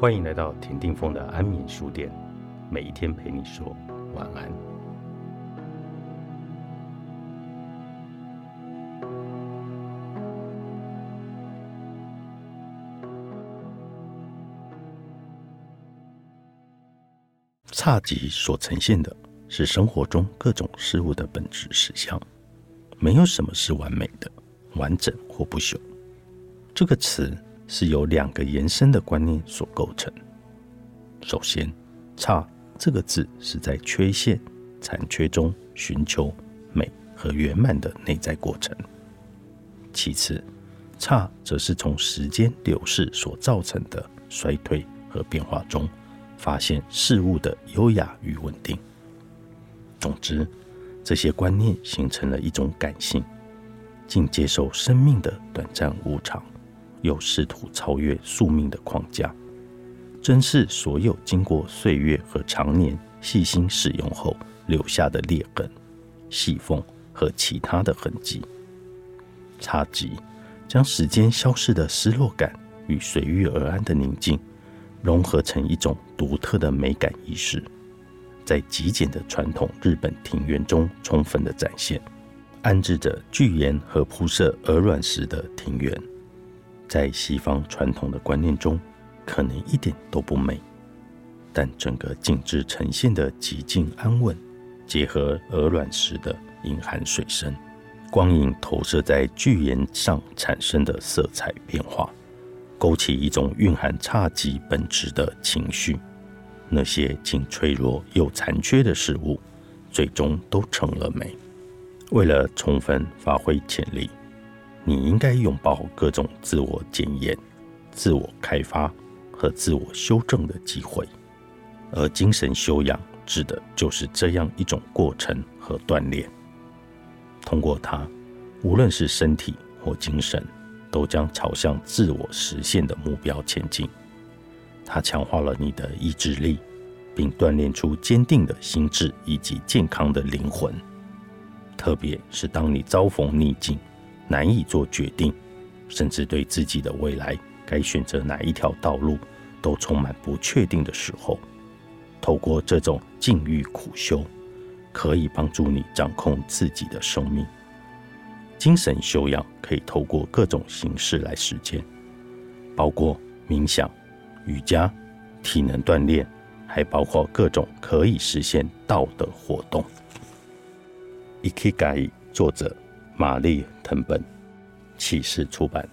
欢迎来到田定峰的安眠书店，每一天陪你说晚安。差级所呈现的是生活中各种事物的本质实相，没有什么是完美的、完整或不朽。这个词。是由两个延伸的观念所构成。首先，“差”这个字是在缺陷、残缺中寻求美和圆满的内在过程；其次，“差”则是从时间流逝所造成的衰退和变化中，发现事物的优雅与稳定。总之，这些观念形成了一种感性，竟接受生命的短暂无常。又试图超越宿命的框架，珍视所有经过岁月和常年细心使用后留下的裂痕、细缝和其他的痕迹。差级将时间消逝的失落感与随遇而安的宁静融合成一种独特的美感仪式，在极简的传统日本庭园中充分的展现，安置着巨岩和铺设鹅卵石的庭园。在西方传统的观念中，可能一点都不美，但整个景致呈现的极静安稳，结合鹅卵石的隐含水深，光影投射在巨岩上产生的色彩变化，勾起一种蕴含侘寂本质的情绪。那些仅脆弱又残缺的事物，最终都成了美。为了充分发挥潜力。你应该拥抱各种自我检验、自我开发和自我修正的机会，而精神修养指的就是这样一种过程和锻炼。通过它，无论是身体或精神，都将朝向自我实现的目标前进。它强化了你的意志力，并锻炼出坚定的心智以及健康的灵魂。特别是当你遭逢逆境。难以做决定，甚至对自己的未来该选择哪一条道路都充满不确定的时候，透过这种境遇苦修，可以帮助你掌控自己的生命。精神修养可以透过各种形式来实践，包括冥想、瑜伽、体能锻炼，还包括各种可以实现道的活动。Ikigai 作者。玛丽·藤本，启示出版。